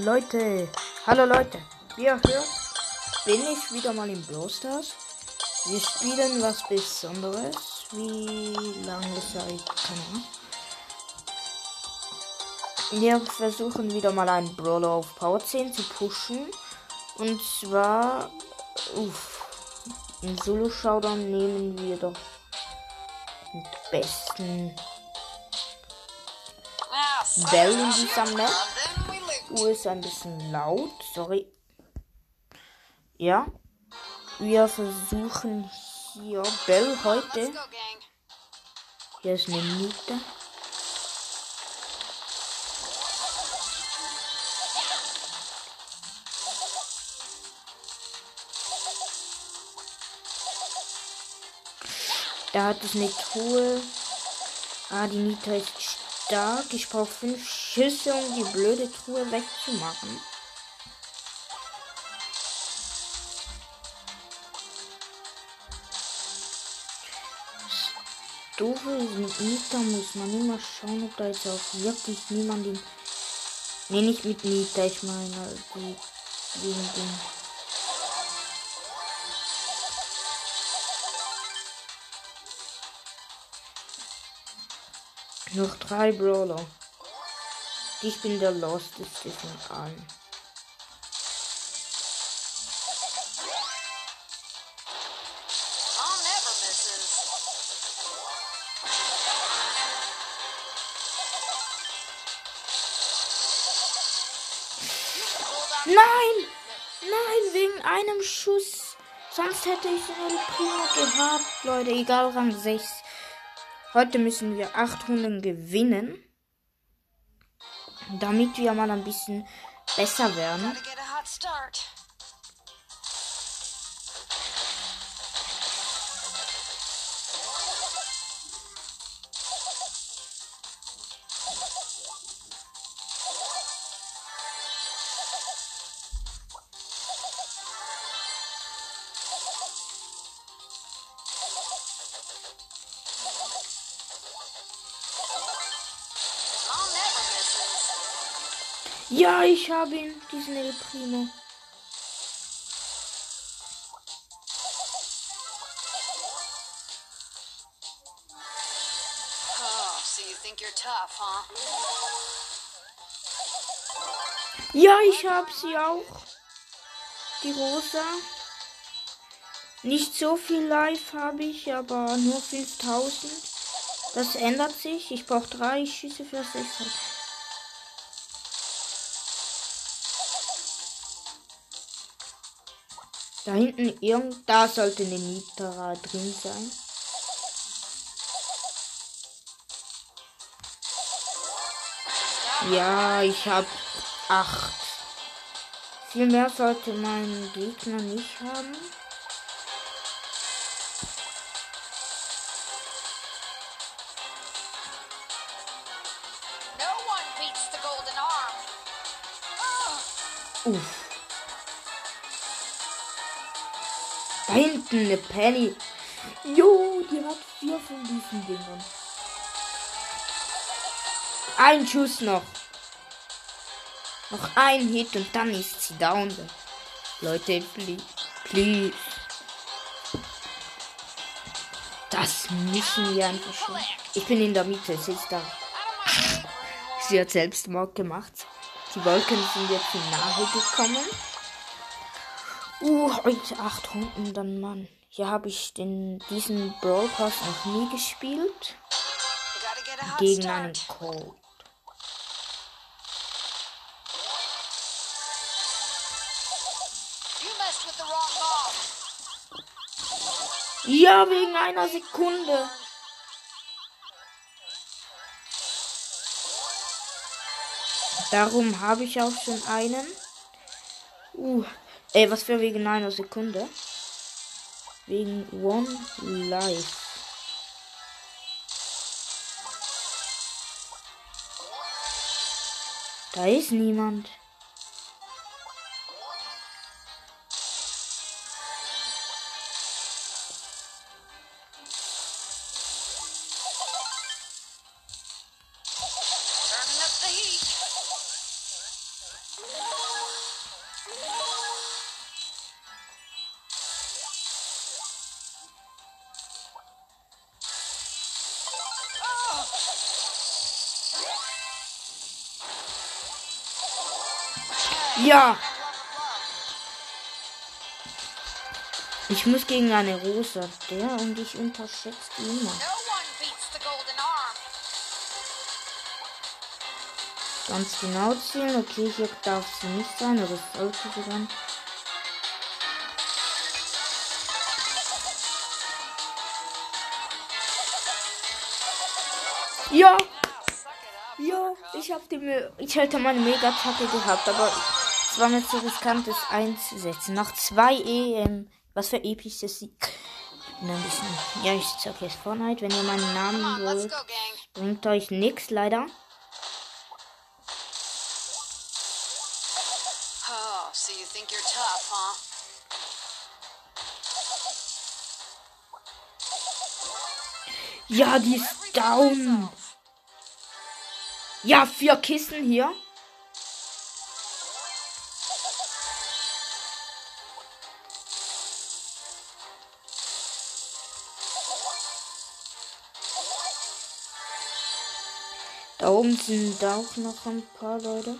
Leute. Hallo Leute. Wie ihr hört, bin ich wieder mal im Brawl Stars. Wir spielen was Besonderes. Wie lange Zeit? Keine Ahnung. Wir versuchen wieder mal einen Brawler auf Power 10 zu pushen. Und zwar, uff, im Solo-Showdown nehmen wir doch den besten Bell in dieser Map. Uhr ist ein bisschen laut, sorry. Ja, wir versuchen hier Bell heute. Hier ist eine Minute. Da hat es eine Truhe. Ah, die Nita ist stark. Ich brauche fünf Schüsse, um die blöde Truhe wegzumachen. Doofe mit Nita muss man immer schauen, ob da jetzt auch wirklich niemand in. Ne, nicht mit Nita, ich meine die wegen dem. Noch drei Brawler. Ich bin der Losteste von allen. Nein! Nein, wegen einem Schuss. Sonst hätte ich den Primo gehabt, Leute. Egal, Rang 6. Heute müssen wir 8 Runden gewinnen. Damit wir mal ein bisschen besser werden. Ich habe ihn, diesen El Primo. Oh, so you think you're tough, huh? Ja, ich habe sie auch. Die rosa. Nicht so viel Live habe ich, aber nur 5000. Das ändert sich. Ich brauche drei Schüsse für 6. Da hinten irgend, da sollte eine Nitra drin sein. Ja, ich habe acht. Viel mehr sollte mein Gegner nicht haben. No one beats the golden arm. Uff. Eine Penny. Jo, die hat vier von diesen Dingern. Ein Schuss noch. Noch ein Hit und dann ist sie down. Leute, please. please. Das müssen wir einfach schon. Ich bin in der Mitte, sie ist da. Sie hat Selbstmord gemacht. Die Wolken sind jetzt nahe gekommen. Uh, heute acht Runden dann, Mann. Hier habe ich den, diesen Brawl Pass noch nie gespielt. Gegen einen mob. Ja, wegen einer Sekunde. Darum habe ich auch schon einen. Uh, ey, was für wegen einer Sekunde? Wegen One Life. Da ist niemand. Ich muss gegen eine Rosa. Der und ich unterschätzt immer. Ganz genau zielen. Okay, hier darf sie nicht sein, aber es sollte sie dann. Ja, ja, ich hab die, Me- ich hätte meine Mega-Attacke gehabt, aber es war mir zu riskant, das einzusetzen. Nach zwei EM, was für epische Sieg. Ich bin ein bisschen, ja, ich sag jetzt Fortnite, wenn ihr meinen Namen wollt, bringt euch nix, leider. Oh, so you think you're tough, huh? Ja, die ist down. Ja, vier Kissen hier. Da oben sind auch noch ein paar Leute.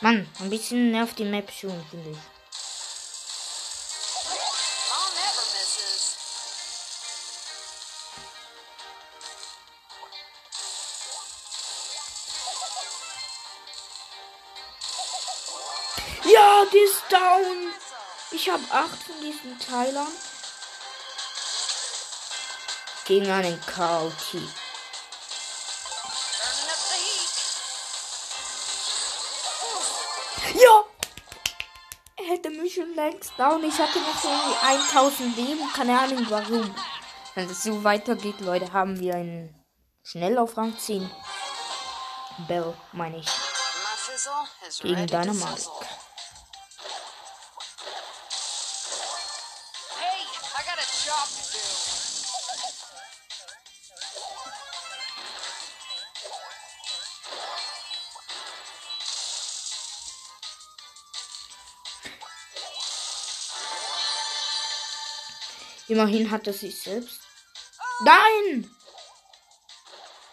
Mann, ein bisschen nervt die Map schon, finde ich. Ich habe acht von diesen Teilern. Gegen einen heat. Ja! Er hätte mich schon längst down. Ich hatte noch so irgendwie 1000 Leben. Keine Ahnung warum. Wenn es so weitergeht, Leute, haben wir einen schnell auf Rang 10. Bell, meine ich. Gegen to Dynamite. Immerhin hat er sich selbst. Nein!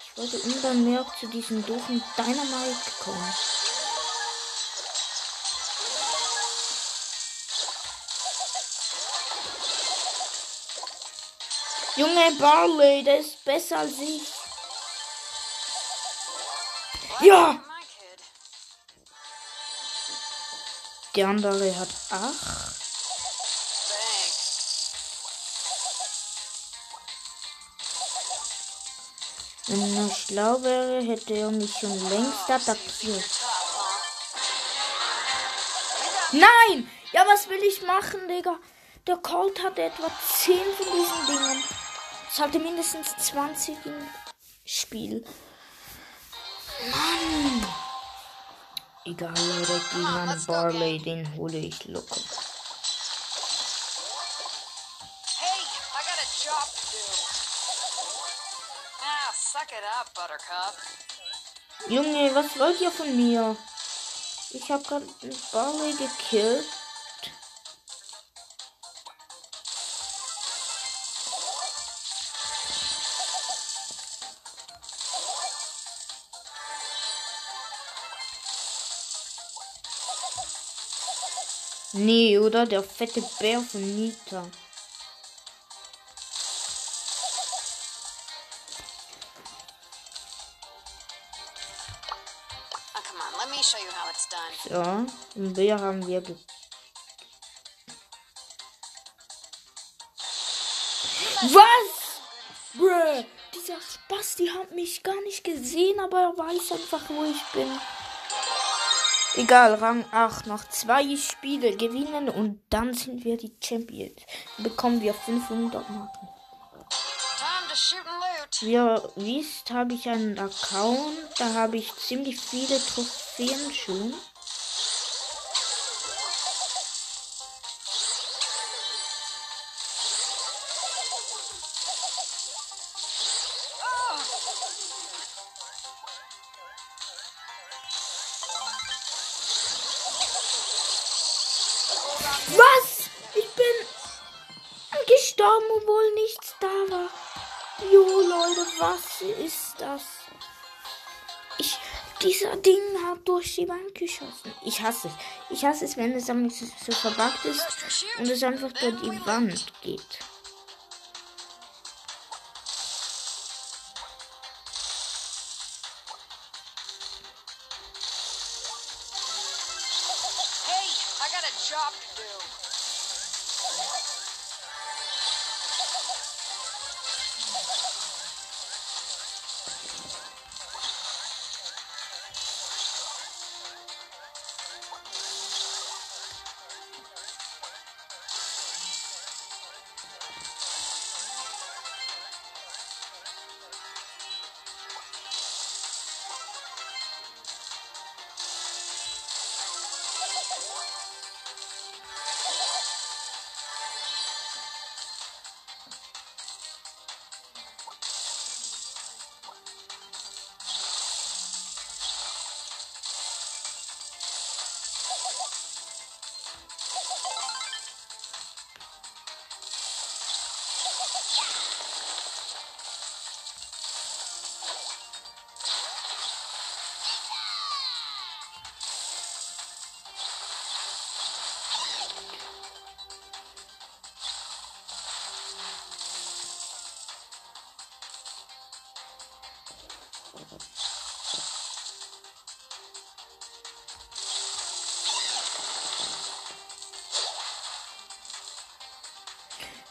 Ich wollte unbemerkt zu diesem doofen Dynamite kommen. Junge Barley, der ist besser als ich. Ja! Der andere hat acht. Wenn er schlau wäre, hätte er mich schon längst attackiert. Nein! Ja, was will ich machen, Digga? Der Colt hatte etwa 10 von diesen Dingen. Es hatte mindestens 20 im Spiel. Mann! Egal, Leute, gegen einen Barley, den hole ich locker. Junge, was wollt ihr von mir? Ich habe gerade einen Barley gekillt. Nee, oder? Der fette Bär von Nita. So, den Bär haben wir ge Was? Bruh, dieser Spasti hat mich gar nicht gesehen, aber er weiß einfach, wo ich bin. Egal, Rang 8. Noch zwei Spiele gewinnen und dann sind wir die Champions. Bekommen wir 500 Marken. Ihr wisst, habe ich einen Account. Da habe ich ziemlich viele Trophäen schon. Was? Ich bin gestorben, obwohl nichts da war. Jo, Leute, was ist das? Dieser Ding hat durch die Wand geschossen. Ich hasse es. Ich hasse es, wenn es dann so, verbuggt ist und es einfach durch die Wand geht. Hey, I got a job to do.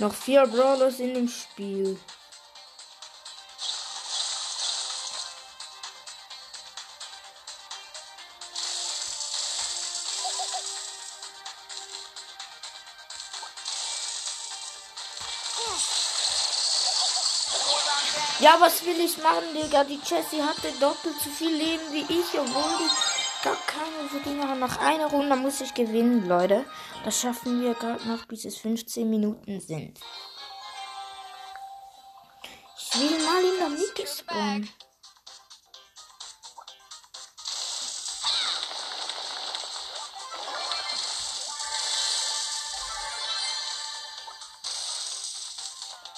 Noch vier Brawlers in dem Spiel. Ja, was will ich machen, Digga? Die Jessie hatte doppelt so viel Leben wie ich, obwohl die gar keine haben. Nach einer Runde muss ich gewinnen, Leute. Das schaffen wir gerade noch, bis es 15 Minuten sind. Ich will mal in der Mitte spawnen.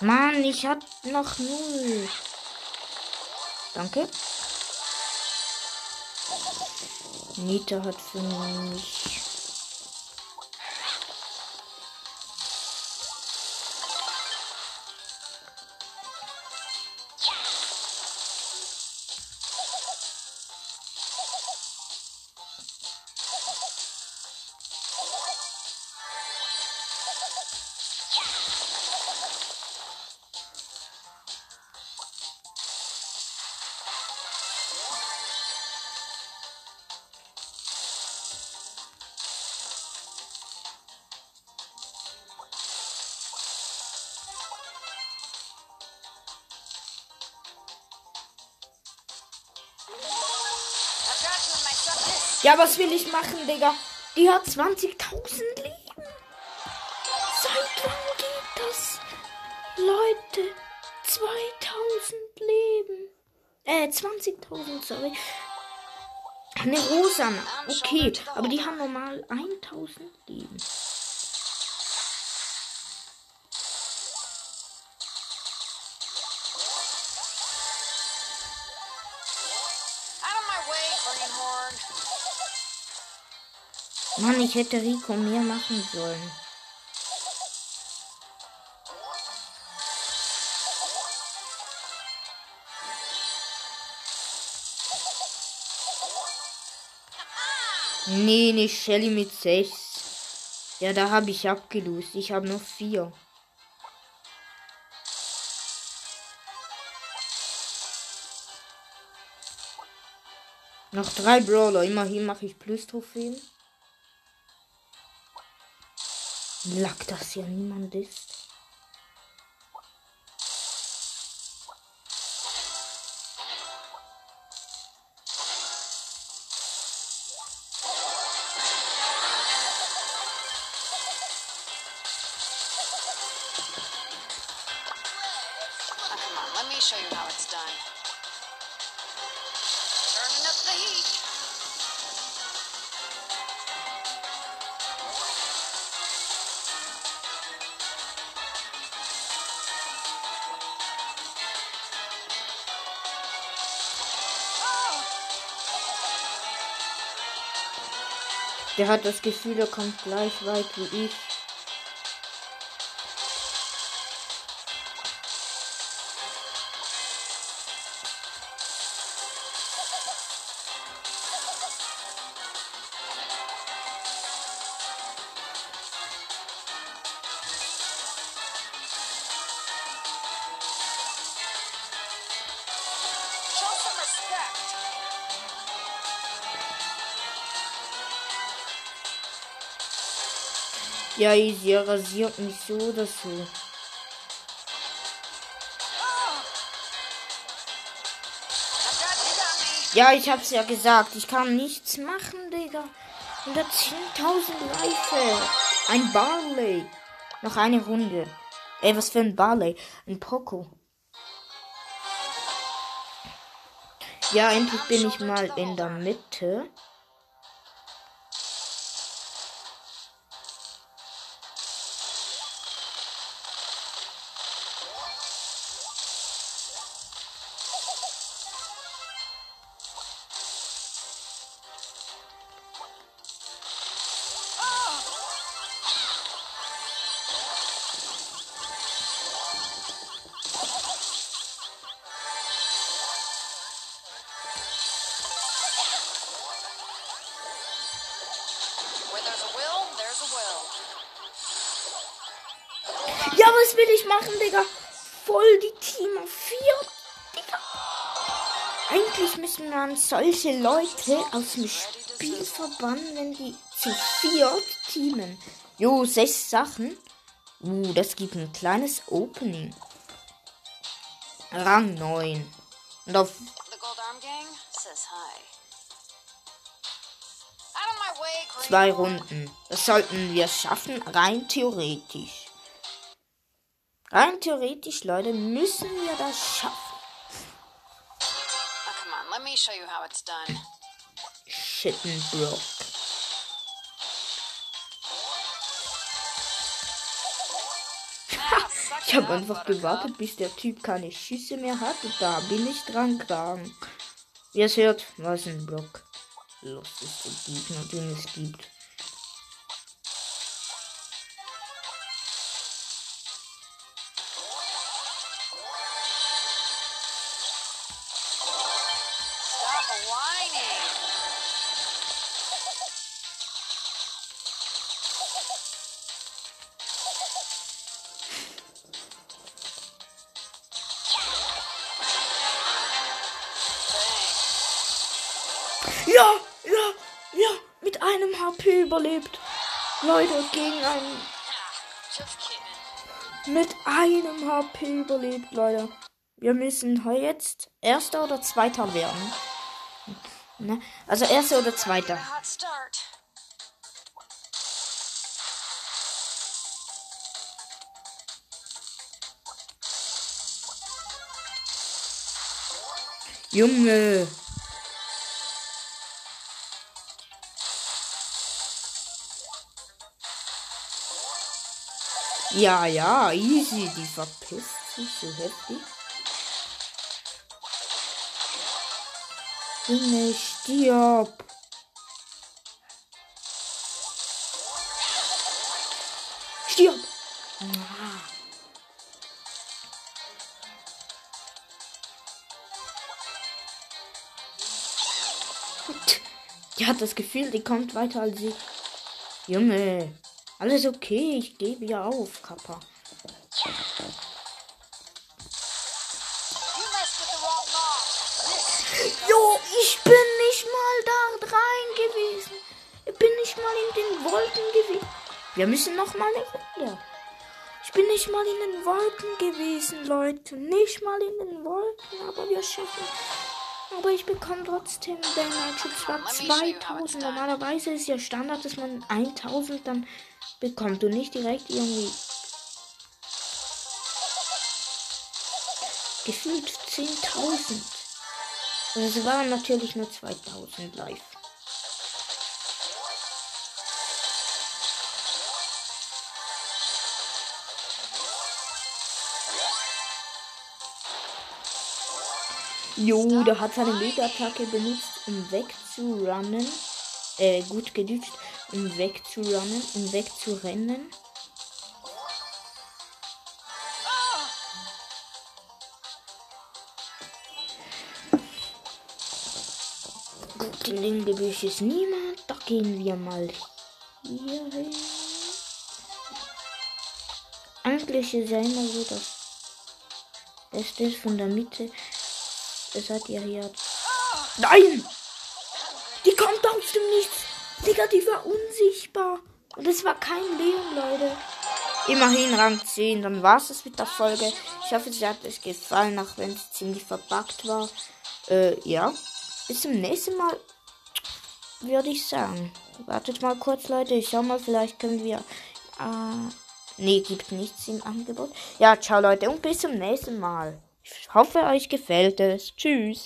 Mann, ich hab noch null. Danke. Nita hat für mich. Ja, was will ich machen, Digga? Die hat 20.000 Leben. Seit wann geht das? Leute, 2000 Leben. Äh, 20.000, sorry. Eine Rosana. Okay, aber die haben normal 1000 Leben. Mann, ich hätte Rico mehr machen sollen. Nee, nicht Shelly mit 6. Ja, da habe ich abgelost. Ich habe noch 4. Noch drei Brawler. Immerhin mache ich Plus-Trophäen. Lack, dass hier niemand Der hat das Gefühl, er kommt gleich weit wie ich. Ja, er rasiert mich so oder so. Ja, ich hab's ja gesagt. Ich kann nichts machen, Digga. 110.000 Reife. Ein Barley. Noch eine Runde. Ey, was für ein Barley? Ein Poco. Ja, endlich bin ich mal in der Mitte. Machen, Digga? Voll die Team auf 4. Digga. Eigentlich müssen man solche Leute aus dem Spiel verbannen, wenn die zu viert teamen. Jo, sechs Sachen. Uh, das gibt ein kleines Opening. Rang 9. Und auf zwei Runden. Das sollten wir schaffen, rein theoretisch. Rein theoretisch, Leute, müssen wir das schaffen. Oh, on. Shittenbrook. Ich habe einfach gewartet, bis der Typ keine Schüsse mehr hat und da bin ich dran gegangen. Wie ihr es hört, was ein Block. Los ist der Gegner, den es gibt. Ja, ja, ja, mit einem HP überlebt. Leute, gegen einen. Mit einem HP überlebt, Leute. Wir müssen jetzt Erster oder Zweiter werden. Ne? Also Erster oder Zweiter. Junge. Ja, ja, easy. Die verpisst sich so heftig. Junge, stirb. Stirb. Die hat das Gefühl, die kommt weiter als ich. Junge, alles okay, ich gebe ja auf, Kappa. Wir müssen noch mal eine Runde. Ich bin nicht mal in den Wolken gewesen, Leute. Nicht mal in den Wolken, aber wir schaffen. Aber ich bekomme trotzdem Damage. Und zwar 2000. Normalerweise ist ja Standard, dass man 1000 dann bekommt und nicht direkt irgendwie. gefühlt 10.000. Also es waren natürlich nur 2000 live. Jo, der hat seine Mega-Attacke benutzt, um wegzurunnen. Äh, gut gedütscht, um wegzurunnen, um wegzurennen. Gut, in dem Gebüsch ist niemand. Da gehen wir mal hier hin. Eigentlich ist ja immer so das Beste von der Mitte. Das hat ihr hier. Nein! Die kommt aus dem Nichts. Digga, die war unsichtbar. Und es war kein Leon, Leute. Immerhin Rang 10. Dann war es mit der Folge. Ich hoffe, es hat euch gefallen, auch wenn es ziemlich verpackt war. Äh, ja. Bis zum nächsten Mal. Würde ich sagen. Wartet mal kurz, Leute. Ich schau mal, vielleicht können wir. Äh, nee, gibt nichts im Angebot. Ja, ciao, Leute. Und bis zum nächsten Mal. Ich hoffe, euch gefällt es. Tschüss.